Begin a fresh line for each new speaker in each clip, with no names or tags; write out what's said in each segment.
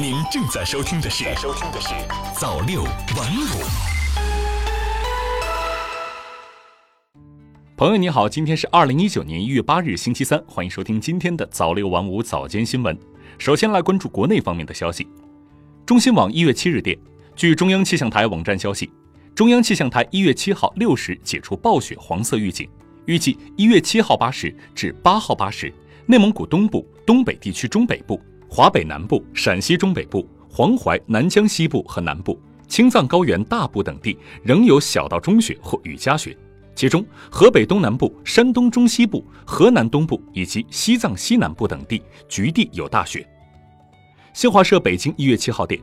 您正在收听的是《收听的是早六晚五》。
朋友你好，今天是二零一九年一月八日星期三，欢迎收听今天的早六晚五早间新闻。首先来关注国内方面的消息。中新网一月七日电，据中央气象台网站消息，中央气象台一月七号六时解除暴雪黄色预警，预计一月七号八时至八号八时，内蒙古东部、东北地区中北部。华北南部、陕西中北部、黄淮、南疆西部和南部、青藏高原大部等地仍有小到中雪或雨夹雪，其中河北东南部、山东中西部、河南东部以及西藏西南部等地局地有大雪。新华社北京一月七号电，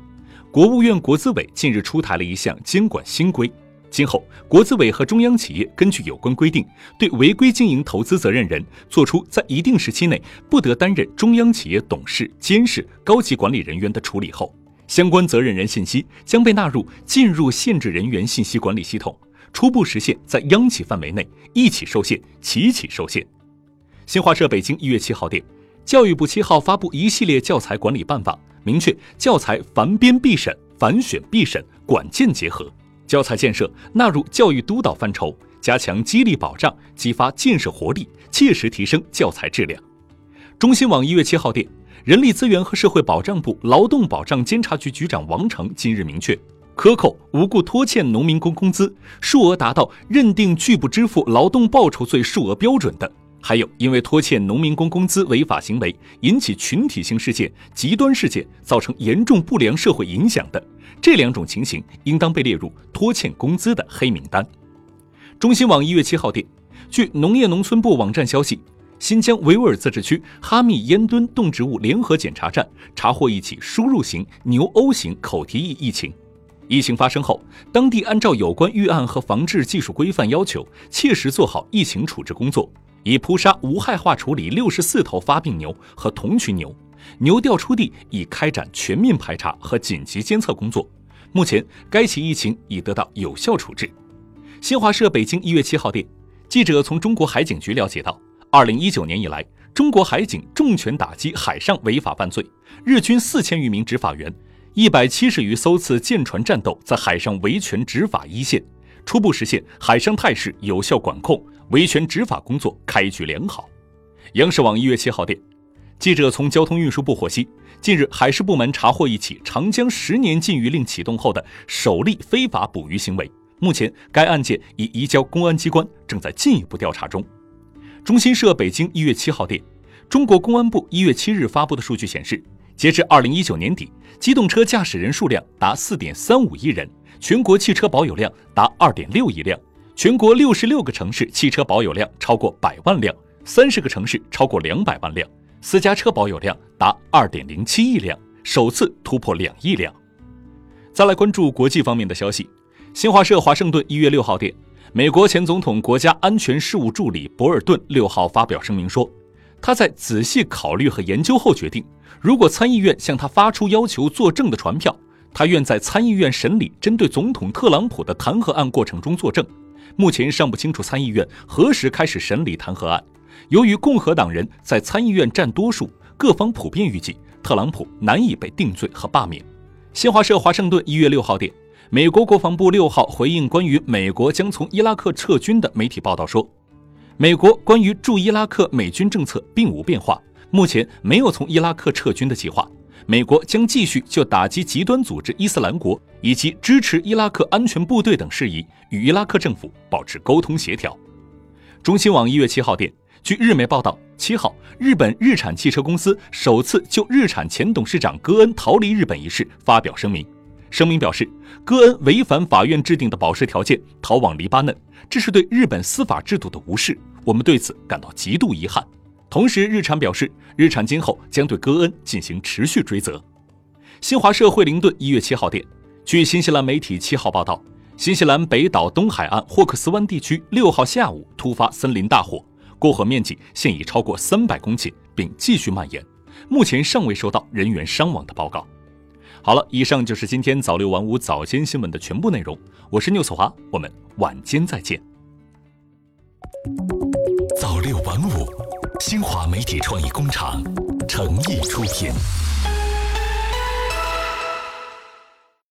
国务院国资委近日出台了一项监管新规。今后，国资委和中央企业根据有关规定，对违规经营投资责任人作出在一定时期内不得担任中央企业董事、监事、高级管理人员的处理后，相关责任人信息将被纳入进入限制人员信息管理系统，初步实现在央企范围内一起受限、齐起受限。新华社北京一月七号电，教育部七号发布一系列教材管理办法，明确教材繁编必审、繁选必审、管件结合。教材建设纳入教育督导范畴，加强激励保障，激发建设活力，切实提升教材质量。中新网一月七号电，人力资源和社会保障部劳动保障监察局局长王成今日明确，克扣无故拖欠农民工工资，数额达到认定拒不支付劳动报酬罪数额标准的，还有因为拖欠农民工工资违法行为引起群体性事件、极端事件，造成严重不良社会影响的。这两种情形应当被列入拖欠工资的黑名单。中新网一月七号电，据农业农村部网站消息，新疆维吾尔自治区哈密烟墩动植物联合检查站查获一起输入型牛鸥型口蹄疫疫情。疫情发生后，当地按照有关预案和防治技术规范要求，切实做好疫情处置工作，已扑杀无害化处理六十四头发病牛和同群牛。牛调出地，已开展全面排查和紧急监测工作。目前，该起疫情已得到有效处置。新华社北京一月七号电，记者从中国海警局了解到，二零一九年以来，中国海警重拳打击海上违法犯罪，日均四千余名执法员，一百七十余艘次舰船战斗在海上维权执法一线，初步实现海上态势有效管控，维权执法工作开局良好。央视网一月七号电。记者从交通运输部获悉，近日海事部门查获一起长江十年禁渔令启动后的首例非法捕鱼行为。目前，该案件已移交公安机关，正在进一步调查中。中新社北京一月七号电，中国公安部一月七日发布的数据显示，截至二零一九年底，机动车驾驶人数量达四点三五亿人，全国汽车保有量达二点六亿辆，全国六十六个城市汽车保有量超过百万辆，三十个城市超过两百万辆。私家车保有量达二点零七亿辆，首次突破两亿辆。再来关注国际方面的消息。新华社华盛顿一月六号电，美国前总统国家安全事务助理博尔顿六号发表声明说，他在仔细考虑和研究后决定，如果参议院向他发出要求作证的传票，他愿在参议院审理针对总统特朗普的弹劾案过程中作证。目前尚不清楚参议院何时开始审理弹劾案。由于共和党人在参议院占多数，各方普遍预计特朗普难以被定罪和罢免。新华社华盛顿一月六号电，美国国防部六号回应关于美国将从伊拉克撤军的媒体报道说，美国关于驻伊拉克美军政策并无变化，目前没有从伊拉克撤军的计划。美国将继续就打击极端组织伊斯兰国以及支持伊拉克安全部队等事宜与伊拉克政府保持沟通协调。中新网一月七号电。据日媒报道，七号，日本日产汽车公司首次就日产前董事长戈恩逃离日本一事发表声明。声明表示，戈恩违反法院制定的保释条件逃往黎巴嫩，这是对日本司法制度的无视，我们对此感到极度遗憾。同时，日产表示，日产今后将对戈恩进行持续追责。新华社惠灵顿一月七号电，据新西兰媒体七号报道，新西兰北岛东海岸霍克斯湾地区六号下午突发森林大火。过火面积现已超过三百公顷，并继续蔓延。目前尚未收到人员伤亡的报告。好了，以上就是今天早六晚五早间新闻的全部内容。我是缪子华，我们晚间再见。
早六晚五，新华媒体创意工厂诚意出品。